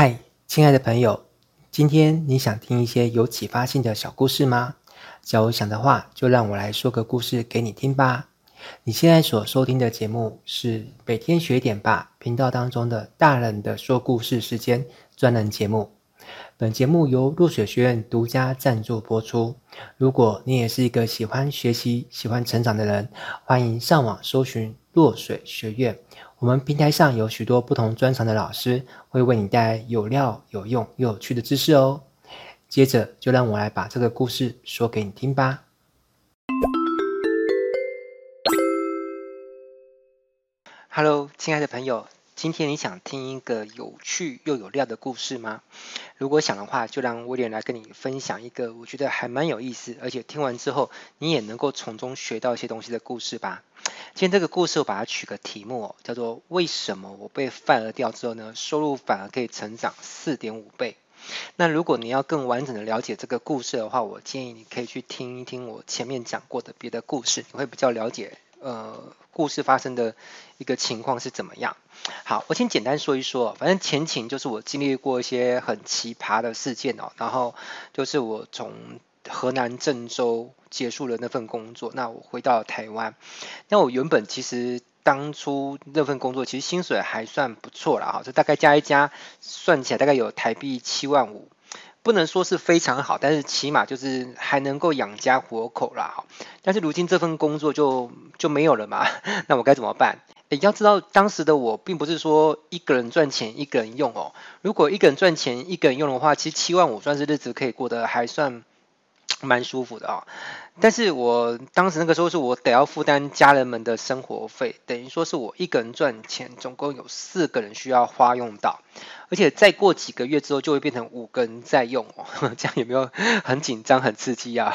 嗨，亲爱的朋友，今天你想听一些有启发性的小故事吗？假如想的话，就让我来说个故事给你听吧。你现在所收听的节目是每天学点吧频道当中的大人的说故事时间专栏节目。本节目由落水学院独家赞助播出。如果你也是一个喜欢学习、喜欢成长的人，欢迎上网搜寻落水学院。我们平台上有许多不同专长的老师，会为你带来有料、有用又有趣的知识哦。接着，就让我来把这个故事说给你听吧。Hello，亲爱的朋友，今天你想听一个有趣又有料的故事吗？如果想的话，就让威廉来跟你分享一个我觉得还蛮有意思，而且听完之后你也能够从中学到一些东西的故事吧。今天这个故事我把它取个题目哦，叫做“为什么我被 fire 掉之后呢，收入反而可以成长四点五倍？”那如果你要更完整的了解这个故事的话，我建议你可以去听一听我前面讲过的别的故事，你会比较了解呃故事发生的一个情况是怎么样。好，我先简单说一说，反正前情就是我经历过一些很奇葩的事件哦，然后就是我从。河南郑州结束了那份工作，那我回到台湾。那我原本其实当初那份工作其实薪水还算不错啦，哈，就大概加一加，算起来大概有台币七万五，不能说是非常好，但是起码就是还能够养家活口啦，哈。但是如今这份工作就就没有了嘛，那我该怎么办？你，要知道当时的我并不是说一个人赚钱一个人用哦，如果一个人赚钱一个人用的话，其实七万五算是日子可以过得还算。蛮舒服的啊、哦，但是我当时那个时候是我得要负担家人们的生活费，等于说是我一个人赚钱，总共有四个人需要花用到，而且再过几个月之后就会变成五个人在用哦，这样有没有很紧张、很刺激啊？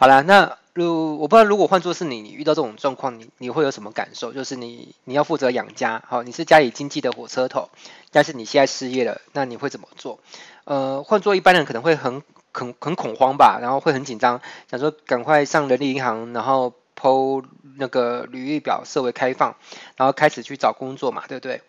好啦，那如我不知道如果换作是你，你遇到这种状况，你你会有什么感受？就是你你要负责养家，好，你是家里经济的火车头，但是你现在失业了，那你会怎么做？呃，换作一般人可能会很。很很恐慌吧，然后会很紧张，想说赶快上人力银行，然后 po 那个履历表设为开放，然后开始去找工作嘛，对不对？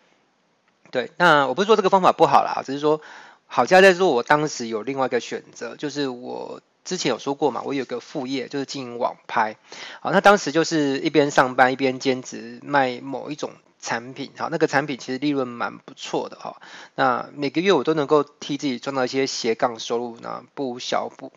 对，那我不是说这个方法不好啦，只是说好家在说，我当时有另外一个选择，就是我之前有说过嘛，我有个副业就是经营网拍，好，那当时就是一边上班一边兼职卖某一种。产品好，那个产品其实利润蛮不错的哈。那每个月我都能够替自己赚到一些斜杠收入，那不无小补。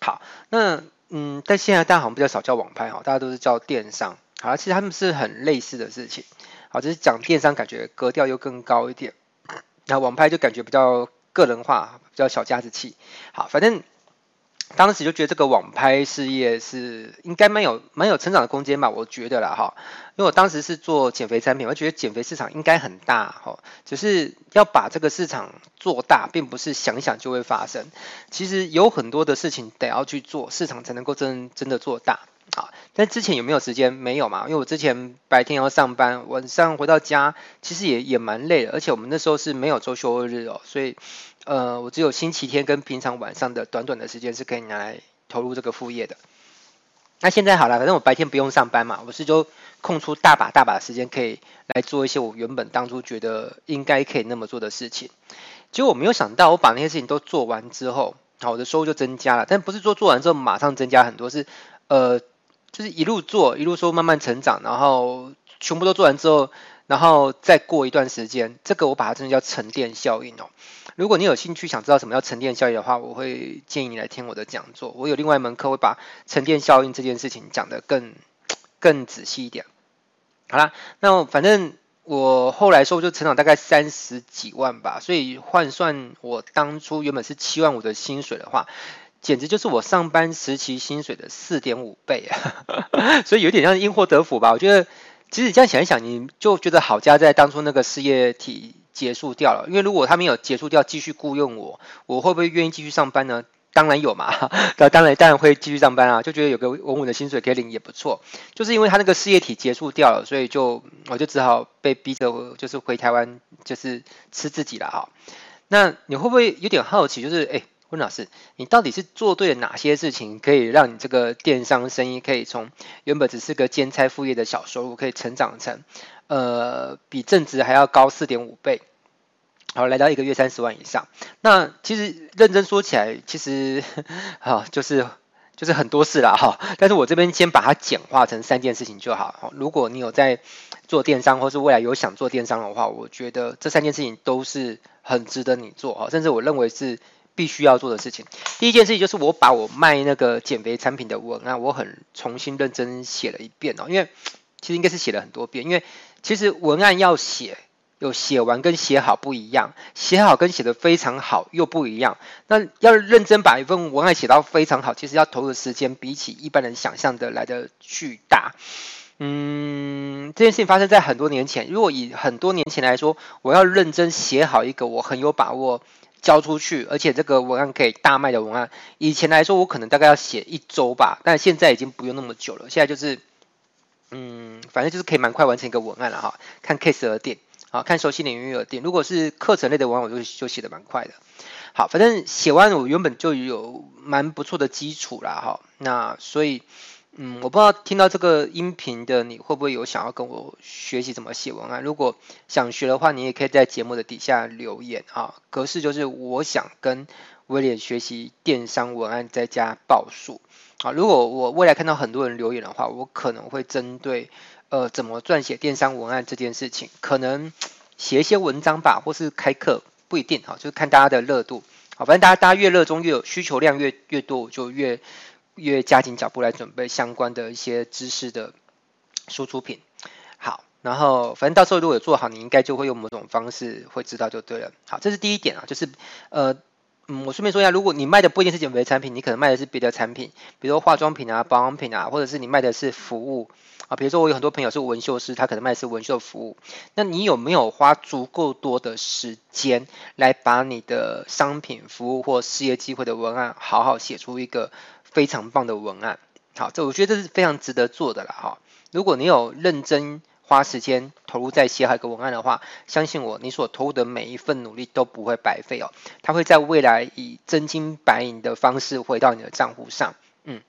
好，那嗯，但现在大家好像比较少叫网拍哈，大家都是叫电商。好，其实他们是很类似的事情。好，只是讲电商感觉格调又更高一点，那网拍就感觉比较个人化，比较小家子气。好，反正。当时就觉得这个网拍事业是应该蛮有蛮有成长的空间吧，我觉得啦哈，因为我当时是做减肥产品，我觉得减肥市场应该很大哈，只是要把这个市场做大，并不是想想就会发生，其实有很多的事情得要去做，市场才能够真真的做大啊。但之前有没有时间？没有嘛，因为我之前白天要上班，晚上回到家，其实也也蛮累的，而且我们那时候是没有周休日哦，所以。呃，我只有星期天跟平常晚上的短短的时间是可以拿来投入这个副业的。那现在好了，反正我白天不用上班嘛，我是就空出大把大把的时间可以来做一些我原本当初觉得应该可以那么做的事情。结果我没有想到，我把那些事情都做完之后，好，我的收入就增加了。但不是说做完之后马上增加很多，是呃，就是一路做一路说慢慢成长，然后全部都做完之后，然后再过一段时间，这个我把它真的叫沉淀效应哦。如果你有兴趣想知道什么叫沉淀效应的话，我会建议你来听我的讲座。我有另外一门课会把沉淀效应这件事情讲得更更仔细一点。好啦，那反正我后来收入就成长大概三十几万吧，所以换算我当初原本是七万五的薪水的话，简直就是我上班时期薪水的四点五倍啊！所以有点像因祸得福吧。我觉得其实这样想一想，你就觉得好家在当初那个事业体。结束掉了，因为如果他没有结束掉，继续雇佣我，我会不会愿意继续上班呢？当然有嘛，那当然当然会继续上班啊，就觉得有个稳稳的薪水可以领也不错。就是因为他那个事业体结束掉了，所以就我就只好被逼着就是回台湾，就是吃自己了哈。那你会不会有点好奇？就是哎，温老师，你到底是做对了哪些事情，可以让你这个电商生意可以从原本只是个兼差副业的小收入，可以成长成？呃，比正职还要高四点五倍。好，来到一个月三十万以上。那其实认真说起来，其实好就是就是很多事啦哈。但是我这边先把它简化成三件事情就好。如果你有在做电商，或是未来有想做电商的话，我觉得这三件事情都是很值得你做哈，甚至我认为是必须要做的事情。第一件事情就是我把我卖那个减肥产品的文案，我很重新认真写了一遍哦，因为其实应该是写了很多遍，因为其实文案要写，有写完跟写好不一样，写好跟写得非常好又不一样。那要认真把一份文案写到非常好，其实要投入时间比起一般人想象的来得巨大。嗯，这件事情发生在很多年前。如果以很多年前来说，我要认真写好一个我很有把握交出去，而且这个文案可以大卖的文案，以前来说我可能大概要写一周吧，但现在已经不用那么久了。现在就是，嗯，反正就是可以蛮快完成一个文案了哈。看 case 而定，啊，看熟悉领域而定。如果是课程类的文案，我就就写的蛮快的。好，反正写完我原本就有蛮不错的基础了哈。那所以。嗯，我不知道听到这个音频的你会不会有想要跟我学习怎么写文案？如果想学的话，你也可以在节目的底下留言啊。格式就是我想跟威廉学习电商文案再加报数啊。如果我未来看到很多人留言的话，我可能会针对呃怎么撰写电商文案这件事情，可能写一些文章吧，或是开课，不一定哈，就是看大家的热度。好，反正大家大家越热衷，越有需求量越越多，就越。越加紧脚步来准备相关的一些知识的输出品。好，然后反正到时候如果有做好，你应该就会用某种方式会知道就对了。好，这是第一点啊，就是呃嗯，我顺便说一下，如果你卖的不一定是减肥产品，你可能卖的是别的产品，比如说化妆品啊、保养品啊，或者是你卖的是服务啊。比如说我有很多朋友是纹绣师，他可能卖的是纹绣服务。那你有没有花足够多的时间来把你的商品、服务或事业机会的文案好好写出一个？非常棒的文案，好，这我觉得这是非常值得做的了哈。如果你有认真花时间投入在写好一个文案的话，相信我，你所投入的每一份努力都不会白费哦，它会在未来以真金白银的方式回到你的账户上。嗯，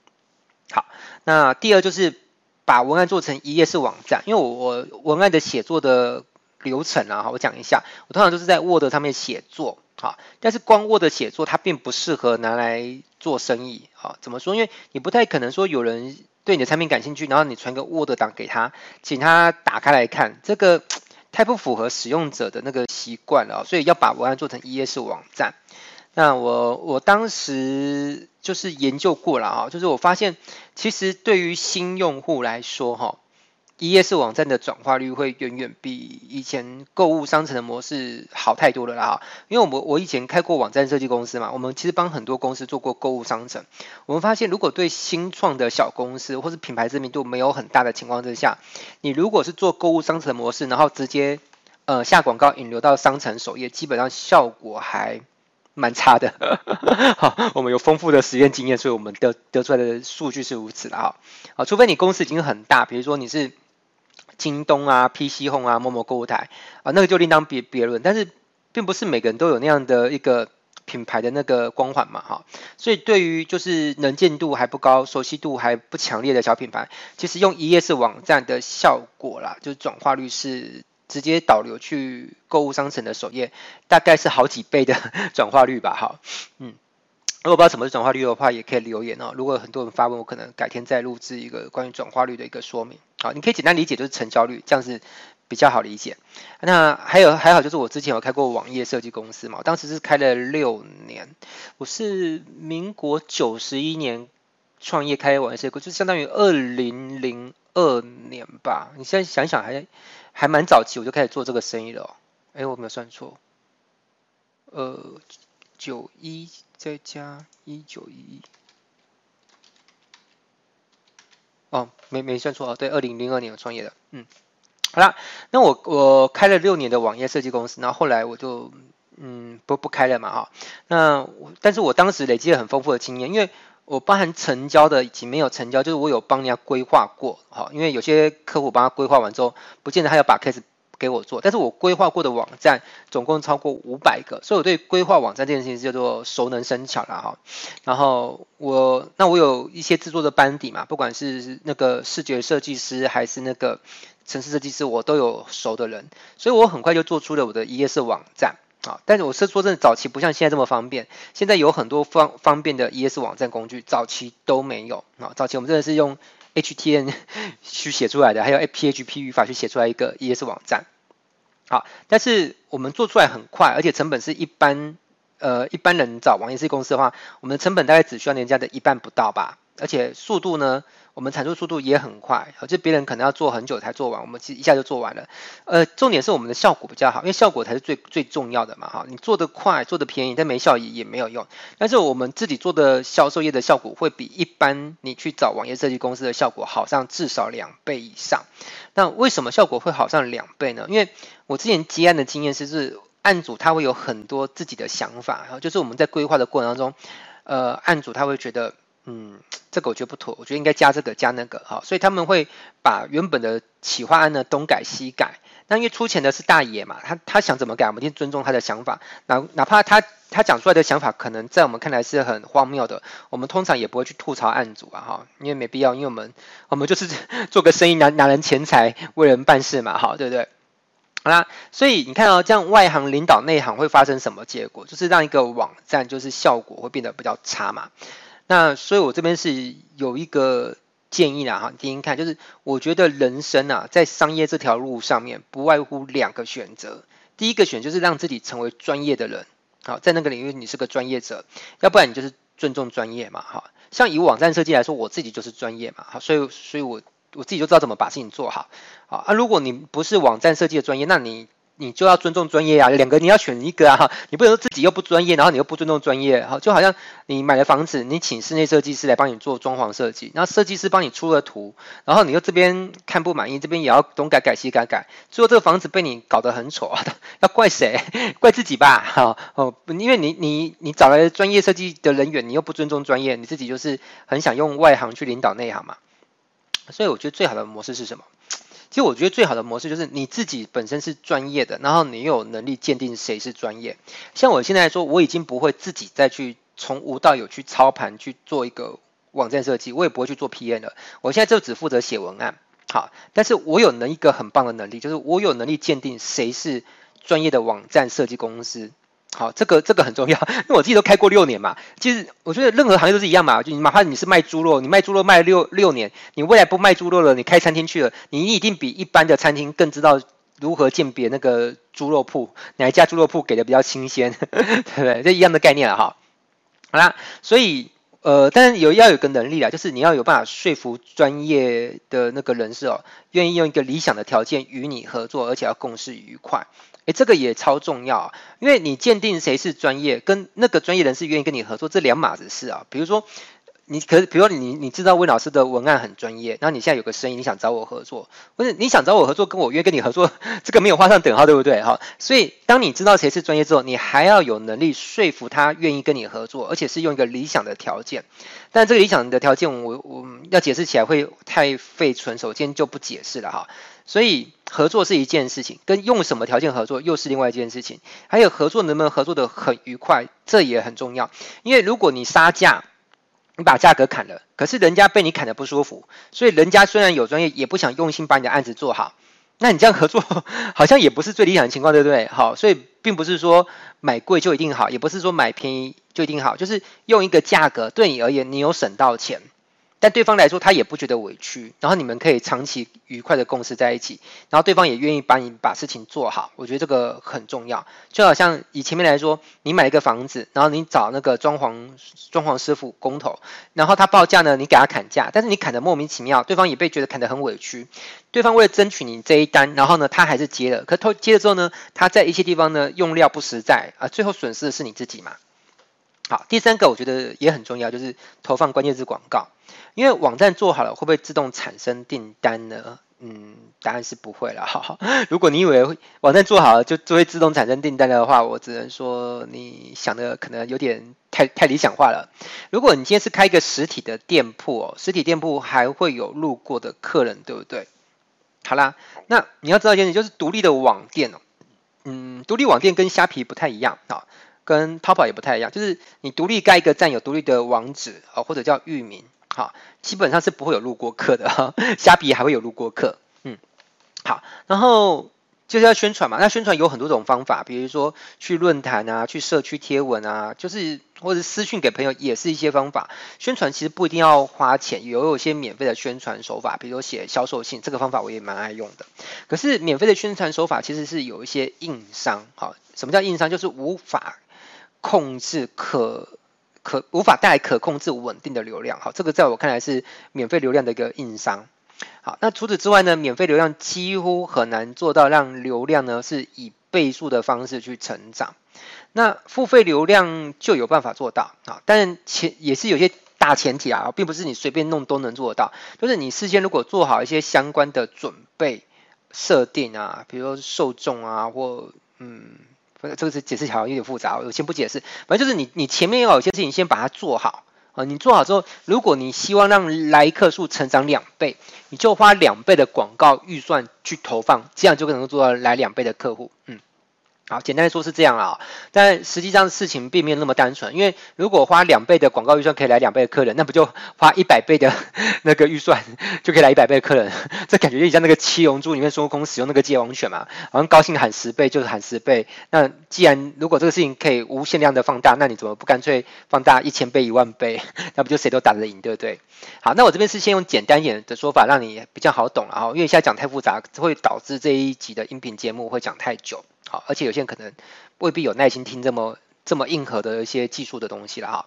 好，那第二就是把文案做成一页式网站，因为我我文案的写作的流程啊，我讲一下，我通常都是在 Word 上面写作。好，但是光 Word 写作它并不适合拿来做生意。好，怎么说？因为你不太可能说有人对你的产品感兴趣，然后你传个 Word 档给他，请他打开来看，这个 太不符合使用者的那个习惯了。所以要把文案做成 ES 网站。那我我当时就是研究过了啊，就是我发现其实对于新用户来说，哈。一页式网站的转化率会远远比以前购物商城的模式好太多了啦！哈，因为我们我以前开过网站设计公司嘛，我们其实帮很多公司做过购物商城。我们发现，如果对新创的小公司或是品牌知名度没有很大的情况之下，你如果是做购物商城的模式，然后直接呃下广告引流到商城首页，基本上效果还蛮差的。好，我们有丰富的实验经验，所以我们得得出来的数据是如此的哈。啊，除非你公司已经很大，比如说你是。京东啊，PC Home 啊，某某购物台啊，那个就另当别别论。但是，并不是每个人都有那样的一个品牌的那个光环嘛，哈。所以，对于就是能见度还不高、熟悉度还不强烈的小品牌，其实用一页式网站的效果啦，就是转化率是直接导流去购物商城的首页，大概是好几倍的 转化率吧，哈，嗯。如果不知道什么是转化率的话，也可以留言哦。如果很多人发问，我可能改天再录制一个关于转化率的一个说明。好，你可以简单理解就是成交率，这样子比较好理解。那还有还好就是我之前有开过网页设计公司嘛，当时是开了六年。我是民国九十一年创业开网页设计，就相当于二零零二年吧。你现在想想还还蛮早期，我就开始做这个生意了哦。哎，我没有算错。呃。九一再加一九一一，哦，没没算错啊，对，二零零二年我创业的，嗯，好啦，那我我开了六年的网页设计公司，然后后来我就嗯不不开了嘛哈，那但是我当时累积了很丰富的经验，因为我包含成交的以及没有成交，就是我有帮人家规划过，哈，因为有些客户帮他规划完之后，不见得他要把 case。给我做，但是我规划过的网站总共超过五百个，所以我对规划网站这件事情叫做熟能生巧了哈。然后我那我有一些制作的班底嘛，不管是那个视觉设计师还是那个城市设计师，我都有熟的人，所以我很快就做出了我的一页式网站。啊，但是我是说真的，早期不像现在这么方便。现在有很多方方便的 ES 网站工具，早期都没有啊。早期我们真的是用 HTN 去写出来的，还有 PHP 语法去写出来一个 ES 网站。好，但是我们做出来很快，而且成本是一般呃一般人找网页设计公司的话，我们的成本大概只需要人家的一半不到吧。而且速度呢，我们产出速度也很快，就别人可能要做很久才做完，我们其实一下就做完了。呃，重点是我们的效果比较好，因为效果才是最最重要的嘛，哈。你做得快，做得便宜，但没效益也没有用。但是我们自己做的销售业的效果会比一般你去找网页设计公司的效果好上至少两倍以上。那为什么效果会好上两倍呢？因为我之前接案的经验是，是案主他会有很多自己的想法，然后就是我们在规划的过程当中，呃，案主他会觉得。嗯，这个我觉得不妥，我觉得应该加这个加那个，哈，所以他们会把原本的企划案呢东改西改。那因为出钱的是大爷嘛，他他想怎么改，我们一定尊重他的想法。哪哪怕他他讲出来的想法可能在我们看来是很荒谬的，我们通常也不会去吐槽案主啊，哈，因为没必要，因为我们我们就是 做个生意拿拿人钱财为人办事嘛，好，对不对？好啦，所以你看到、哦、这样外行领导内行会发生什么结果？就是让一个网站就是效果会变得比较差嘛。那所以，我这边是有一个建议啦，哈，听听看，就是我觉得人生啊，在商业这条路上面，不外乎两个选择。第一个选就是让自己成为专业的人，好，在那个领域你是个专业者，要不然你就是尊重专业嘛，哈。像以网站设计来说，我自己就是专业嘛，好，所以，所以我我自己就知道怎么把事情做好，好啊。如果你不是网站设计的专业，那你。你就要尊重专业啊，两个你要选一个啊，你不能说自己又不专业，然后你又不尊重专业，哈，就好像你买了房子，你请室内设计师来帮你做装潢设计，然后设计师帮你出了图，然后你又这边看不满意，这边也要东改改西改改，最后这个房子被你搞得很丑，要怪谁？怪自己吧，哈哦，因为你你你找来专业设计的人员，你又不尊重专业，你自己就是很想用外行去领导内行嘛，所以我觉得最好的模式是什么？其实我觉得最好的模式就是你自己本身是专业的，然后你有能力鉴定谁是专业。像我现在来说，我已经不会自己再去从无到有去操盘去做一个网站设计，我也不会去做 PM 了。我现在就只负责写文案，好，但是我有能一个很棒的能力，就是我有能力鉴定谁是专业的网站设计公司。好，这个这个很重要，因为我自己都开过六年嘛。其实我觉得任何行业都是一样嘛，就你哪怕你是卖猪肉，你卖猪肉卖六六年，你未来不卖猪肉了，你开餐厅去了，你一定比一般的餐厅更知道如何鉴别那个猪肉铺，哪一家猪肉铺给的比较新鲜，对不对？这一样的概念了哈。好啦，所以呃，但是有要有个能力啦，就是你要有办法说服专业的那个人士哦，愿意用一个理想的条件与你合作，而且要共事愉快。诶，这个也超重要啊，因为你鉴定谁是专业，跟那个专业人士愿意跟你合作，这两码子事啊。比如说，你可，比如说你你知道魏老师的文案很专业，然后你现在有个生意，你想找我合作，不是你想找我合作，跟我愿意跟你合作，这个没有画上等号，对不对？哈，所以当你知道谁是专业之后，你还要有能力说服他愿意跟你合作，而且是用一个理想的条件。但这个理想的条件我，我要解释起来会太费唇舌，今天就不解释了哈。所以合作是一件事情，跟用什么条件合作又是另外一件事情。还有合作能不能合作得很愉快，这也很重要。因为如果你杀价，你把价格砍了，可是人家被你砍得不舒服，所以人家虽然有专业，也不想用心把你的案子做好。那你这样合作好像也不是最理想的情况，对不对？好，所以并不是说买贵就一定好，也不是说买便宜就一定好，就是用一个价格对你而言，你有省到钱。但对方来说，他也不觉得委屈，然后你们可以长期愉快的共事在一起，然后对方也愿意帮你把事情做好，我觉得这个很重要。就好像以前面来说，你买一个房子，然后你找那个装潢装潢师傅工头，然后他报价呢，你给他砍价，但是你砍得莫名其妙，对方也被觉得砍得很委屈。对方为了争取你这一单，然后呢，他还是接了，可他接了之后呢，他在一些地方呢用料不实在啊，最后损失的是你自己嘛。好，第三个我觉得也很重要，就是投放关键字广告。因为网站做好了，会不会自动产生订单呢？嗯，答案是不会了。哈，如果你以为网站做好了就就会自动产生订单的话，我只能说你想的可能有点太太理想化了。如果你今天是开一个实体的店铺哦，实体店铺还会有路过的客人，对不对？好啦，那你要知道一件事，就是独立的网店哦，嗯，独立网店跟虾皮不太一样啊。跟淘宝也不太一样，就是你独立盖一个站，有独立的网址啊，或者叫域名，好，基本上是不会有路过客的哈。虾皮还会有路过客，嗯，好，然后就是要宣传嘛。那宣传有很多种方法，比如说去论坛啊，去社区贴文啊，就是或者私讯给朋友，也是一些方法。宣传其实不一定要花钱，有有些免费的宣传手法，比如说写销售信，这个方法我也蛮爱用的。可是免费的宣传手法其实是有一些硬伤，好，什么叫硬伤？就是无法控制可可无法带来可控制稳定的流量，好，这个在我看来是免费流量的一个硬伤。好，那除此之外呢，免费流量几乎很难做到让流量呢是以倍数的方式去成长。那付费流量就有办法做到啊，但前也是有些大前提啊，并不是你随便弄都能做到。就是你事先如果做好一些相关的准备设定啊，比如说受众啊，或嗯，这个是解释起来有点复杂，我先不解释。反正就是你你前面要有些事情先把它做好。啊，你做好之后，如果你希望让来客数成长两倍，你就花两倍的广告预算去投放，这样就可能做到来两倍的客户。嗯。好，简单来说是这样啊，但实际上事情并没有那么单纯，因为如果花两倍的广告预算可以来两倍的客人，那不就花一百倍的 那个预算就可以来一百倍的客人？这感觉就像那个七龙珠里面孙悟空使用那个界王拳嘛，好像高兴喊十倍就是喊十倍。那既然如果这个事情可以无限量的放大，那你怎么不干脆放大一千倍、一万倍？那不就谁都打得赢，对不对？好，那我这边是先用简单一点的说法，让你比较好懂了啊，因为现在讲太复杂，会导致这一集的音频节目会讲太久。好，而且有些人可能未必有耐心听这么这么硬核的一些技术的东西了哈。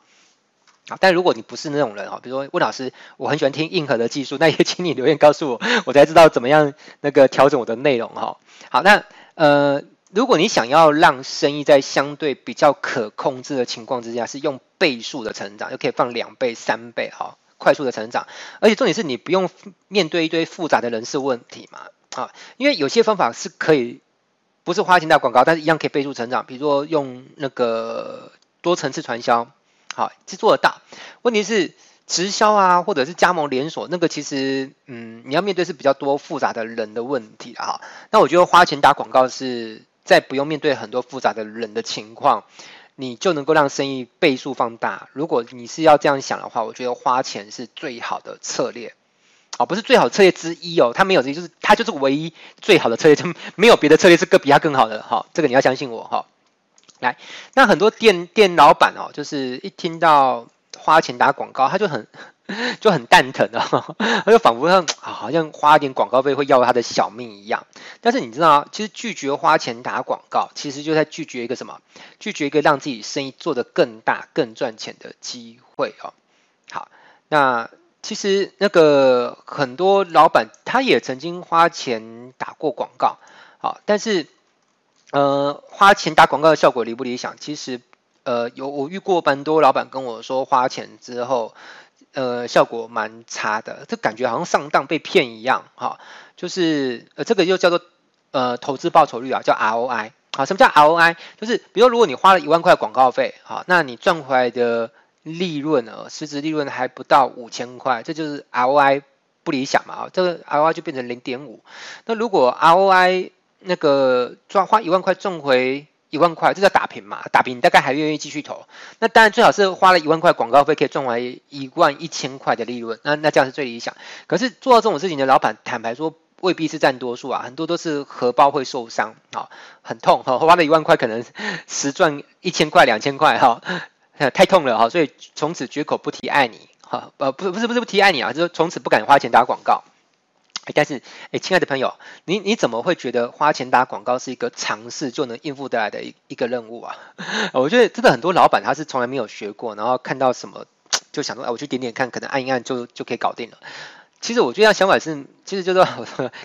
好，但如果你不是那种人哈，比如说温老师，我很喜欢听硬核的技术，那也 请你留言告诉我，我才知道怎么样那个调整我的内容哈。好，那呃，如果你想要让生意在相对比较可控制的情况之下，是用倍数的成长，就可以放两倍、三倍哈，快速的成长，而且重点是你不用面对一堆复杂的人事问题嘛，啊，因为有些方法是可以。不是花钱打广告，但是一样可以倍数成长。比如说用那个多层次传销，好，是做得到。问题是直销啊，或者是加盟连锁，那个其实，嗯，你要面对是比较多复杂的人的问题啊。那我觉得花钱打广告是在不用面对很多复杂的人的情况，你就能够让生意倍数放大。如果你是要这样想的话，我觉得花钱是最好的策略。哦，不是最好的策略之一哦，它没有之一，就是它就是唯一最好的策略，就没有别的策略是更比它更好的哈、哦。这个你要相信我哈、哦。来，那很多店店老板哦，就是一听到花钱打广告，他就很 就很蛋疼哦，他就仿佛像好像花一点广告费会要他的小命一样。但是你知道，其实拒绝花钱打广告，其实就在拒绝一个什么？拒绝一个让自己生意做得更大、更赚钱的机会哦。好，那。其实那个很多老板他也曾经花钱打过广告，好，但是呃花钱打广告的效果理不理想？其实呃有我遇过蛮多老板跟我说花钱之后呃效果蛮差的，这感觉好像上当被骗一样，哈，就是呃这个又叫做呃投资报酬率啊，叫 ROI，好，什么叫 ROI？就是比如说如果你花了一万块广告费，好，那你赚回来的。利润呢，实质利润还不到五千块，这就是 ROI 不理想嘛啊，这个 ROI 就变成零点五。那如果 ROI 那个赚花一万块赚回一万块，这叫打平嘛？打平你大概还愿意继续投。那当然最好是花了一万块广告费可以赚回一万一千块的利润，那那这样是最理想。可是做到这种事情的老板，坦白说未必是占多数啊，很多都是荷包会受伤啊，很痛哈，花了一万块可能实赚一千块两千块哈。太痛了哈，所以从此绝口不提爱你哈，呃，不是不是不是不提爱你啊，就是从此不敢花钱打广告。但是，哎，亲爱的朋友，你你怎么会觉得花钱打广告是一个尝试就能应付得来的一一个任务啊？我觉得真的很多老板他是从来没有学过，然后看到什么就想说，哎，我去点点看，可能按一按就就可以搞定了。其实我觉得想法是，其实就是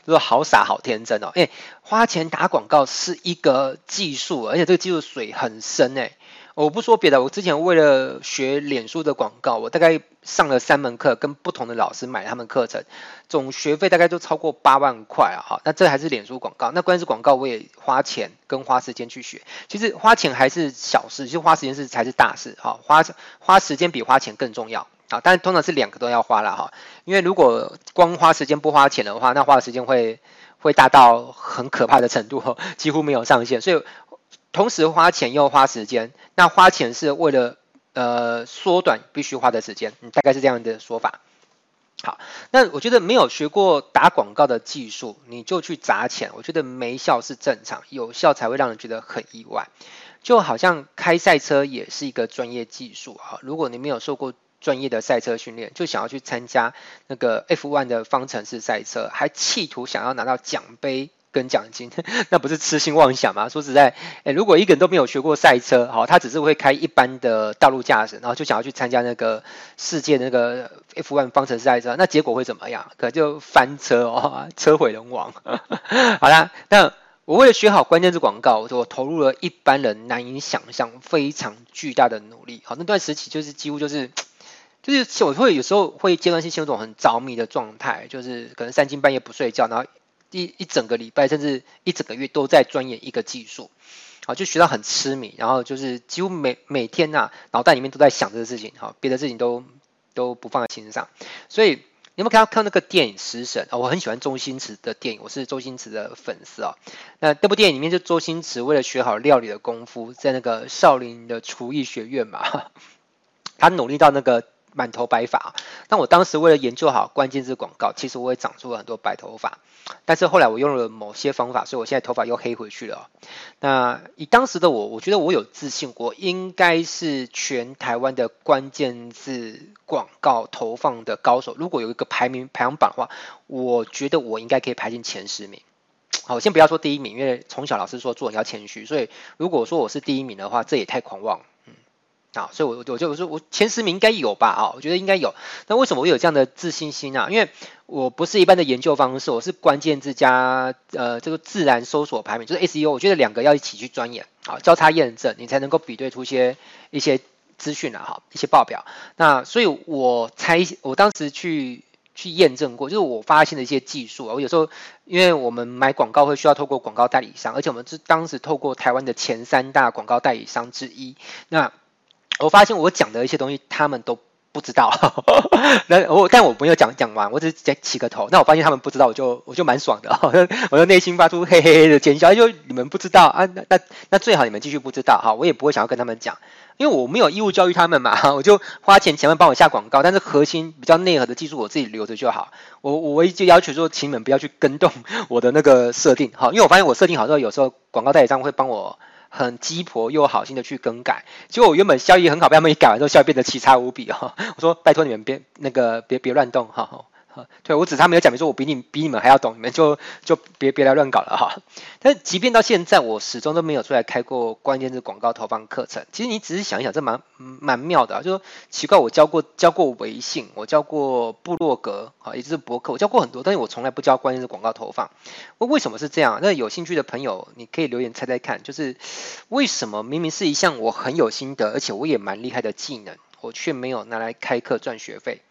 就是好傻好天真哦。哎，花钱打广告是一个技术，而且这个技术水很深哎。我不说别的，我之前为了学脸书的广告，我大概上了三门课，跟不同的老师买他们课程，总学费大概都超过八万块啊！哈，那这还是脸书广告，那关键是广告我也花钱跟花时间去学。其实花钱还是小事，其实花时间是才是大事。哈，花花时间比花钱更重要啊！但是通常是两个都要花了哈，因为如果光花时间不花钱的话，那花的时间会会大到很可怕的程度，几乎没有上限。所以。同时花钱又花时间，那花钱是为了呃缩短必须花的时间，嗯，大概是这样的说法。好，那我觉得没有学过打广告的技术，你就去砸钱，我觉得没效是正常，有效才会让人觉得很意外。就好像开赛车也是一个专业技术啊，如果你没有受过专业的赛车训练，就想要去参加那个 F1 的方程式赛车，还企图想要拿到奖杯。跟奖金，那不是痴心妄想吗？说实在，诶，如果一个人都没有学过赛车，好，他只是会开一般的道路驾驶，然后就想要去参加那个世界那个 F1 方程式赛车，那结果会怎么样？可能就翻车哦，车毁人亡。好啦，那我为了学好关键字广告，我投入了一般人难以想象非常巨大的努力。好，那段时期就是几乎就是就是我会有时候会阶段性陷入一种很着迷的状态，就是可能三更半夜不睡觉，然后。一一整个礼拜，甚至一整个月都在钻研一个技术，好，就学到很痴迷，然后就是几乎每每天呐、啊，脑袋里面都在想这个事情，好，别的事情都都不放在心上。所以你有没有看到看那个电影《食神》啊？我很喜欢周星驰的电影，我是周星驰的粉丝啊。那这部电影里面，就周星驰为了学好料理的功夫，在那个少林的厨艺学院嘛，他努力到那个。满头白发，但我当时为了研究好关键字广告，其实我也长出了很多白头发。但是后来我用了某些方法，所以我现在头发又黑回去了。那以当时的我，我觉得我有自信，我应该是全台湾的关键字广告投放的高手。如果有一个排名排行榜的话，我觉得我应该可以排进前十名。好，我先不要说第一名，因为从小老师说做人要谦虚，所以如果说我是第一名的话，这也太狂妄。啊，所以我，我我就我说我前十名应该有吧？啊，我觉得应该有。那为什么我有这样的自信心啊？因为我不是一般的研究方式，我是关键字加呃这个自然搜索排名，就是 SEO。我觉得两个要一起去钻研，好，交叉验证，你才能够比对出些一些资讯啊，哈，一些报表。那所以我猜，我当时去去验证过，就是我发现的一些技术啊。我有时候因为我们买广告会需要透过广告代理商，而且我们是当时透过台湾的前三大广告代理商之一，那。我发现我讲的一些东西，他们都不知道。那我但我没有讲讲完，我只是起个头。那我发现他们不知道，我就我就蛮爽的。我就内心发出嘿嘿嘿的尖叫，就你们不知道啊？那那那最好你们继续不知道哈，我也不会想要跟他们讲，因为我没有义务教育他们嘛。我就花钱请他们帮我下广告，但是核心比较内核的技术我自己留着就好。我我唯一就要求说，请你们不要去跟动我的那个设定，好，因为我发现我设定好之后，有时候广告代理商会帮我。很鸡婆又好心的去更改，结果我原本效益很好，被他们一改完之后，效益变得奇差无比哈。我说拜托你们别那个别别乱动哈。对，我只是他没有讲明说，我比你比你们还要懂，你们就就别别来乱搞了哈。但即便到现在，我始终都没有出来开过关键字广告投放课程。其实你只是想一想，这蛮蛮妙的啊。就说奇怪，我教过教过微信，我教过部落格啊，也就是博客，我教过很多，但是我从来不教关键字广告投放。为为什么是这样？那有兴趣的朋友，你可以留言猜猜看，就是为什么明明是一项我很有心得，而且我也蛮厉害的技能，我却没有拿来开课赚学费？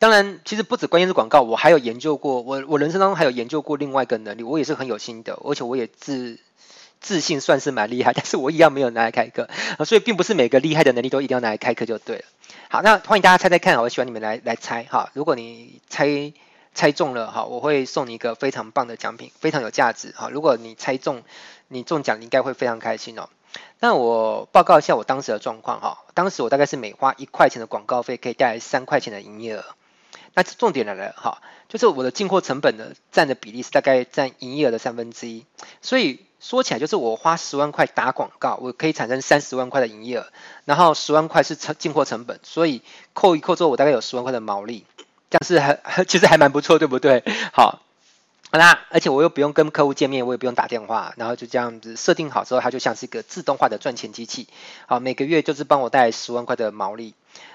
当然，其实不止关键字广告，我还有研究过，我我人生当中还有研究过另外一个能力，我也是很有心得，而且我也自自信算是蛮厉害，但是我一样没有拿来开课，所以并不是每个厉害的能力都一定要拿来开课就对了。好，那欢迎大家猜猜看，我喜欢你们来来猜哈，如果你猜猜中了哈，我会送你一个非常棒的奖品，非常有价值哈。如果你猜中，你中奖你应该会非常开心哦。那我报告一下我当时的状况哈，当时我大概是每花一块钱的广告费可以带来三块钱的营业额。那重点来了哈，就是我的进货成本呢，占的比例是大概占营业额的三分之一，所以说起来就是我花十万块打广告，我可以产生三十万块的营业额，然后十万块是成进货成本，所以扣一扣之后，我大概有十万块的毛利，这样是还 其实还蛮不错，对不对？好，好啦，而且我又不用跟客户见面，我也不用打电话，然后就这样子设定好之后，它就像是一个自动化的赚钱机器，好，每个月就是帮我带十万块的毛利。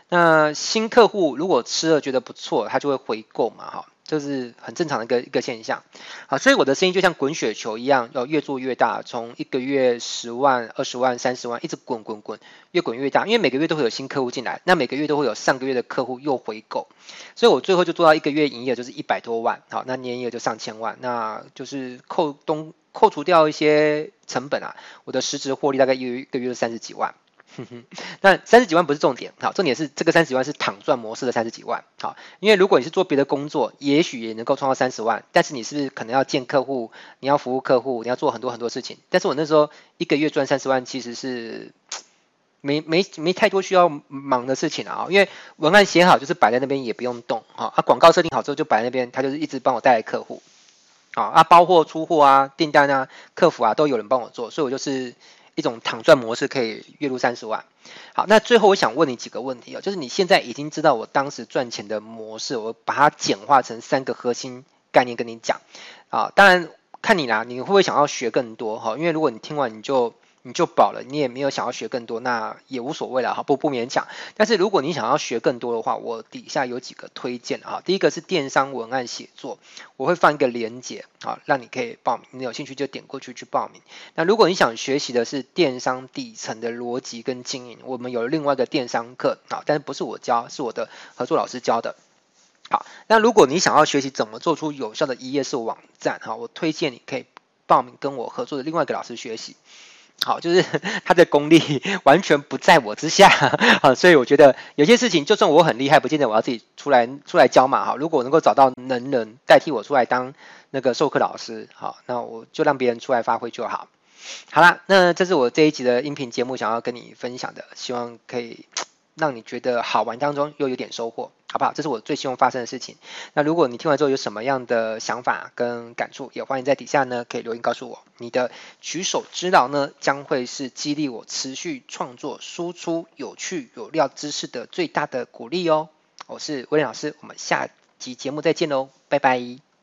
那新客户如果吃了觉得不错，他就会回购嘛，哈，这是很正常的一个一个现象。好，所以我的生意就像滚雪球一样，要越做越大，从一个月十万、二十万、三十万，一直滚滚滚，越滚越大。因为每个月都会有新客户进来，那每个月都会有上个月的客户又回购，所以我最后就做到一个月营业额就是一百多万，好，那年营业额就上千万，那就是扣东扣除掉一些成本啊，我的实质获利大概一个月三十几万。哼哼，那三十几万不是重点，好，重点是这个三十几万是躺赚模式的三十几万，好，因为如果你是做别的工作，也许也能够创造三十万，但是你是可能要见客户，你要服务客户，你要做很多很多事情，但是我那时候一个月赚三十万其实是没没没太多需要忙的事情啊，因为文案写好就是摆在那边也不用动哈，啊广告设定好之后就摆在那边，他就是一直帮我带来客户，啊啊包货出货啊订单啊客服啊都有人帮我做，所以我就是一种躺赚模式，可以月入三十万。好，那最后我想问你几个问题哦，就是你现在已经知道我当时赚钱的模式，我把它简化成三个核心概念跟你讲啊，当然看你啦，你会不会想要学更多哈？因为如果你听完你就。你就饱了，你也没有想要学更多，那也无所谓了哈，不不勉强。但是如果你想要学更多的话，我底下有几个推荐哈。第一个是电商文案写作，我会放一个连接啊，让你可以报名。你有兴趣就点过去去报名。那如果你想学习的是电商底层的逻辑跟经营，我们有另外一个电商课啊，但是不是我教，是我的合作老师教的。好，那如果你想要学习怎么做出有效的一页式网站哈，我推荐你可以报名跟我合作的另外一个老师学习。好，就是 他的功力 完全不在我之下，好，所以我觉得有些事情，就算我很厉害，不见得我要自己出来出来教嘛，哈。如果能够找到能人代替我出来当那个授课老师，好，那我就让别人出来发挥就好。好啦，那这是我这一集的音频节目想要跟你分享的，希望可以。让你觉得好玩当中又有点收获，好不好？这是我最希望发生的事情。那如果你听完之后有什么样的想法跟感触，也欢迎在底下呢可以留言告诉我。你的举手之劳呢，将会是激励我持续创作、输出有趣有料知识的最大的鼓励哦。我是威廉老师，我们下集节目再见喽，拜拜。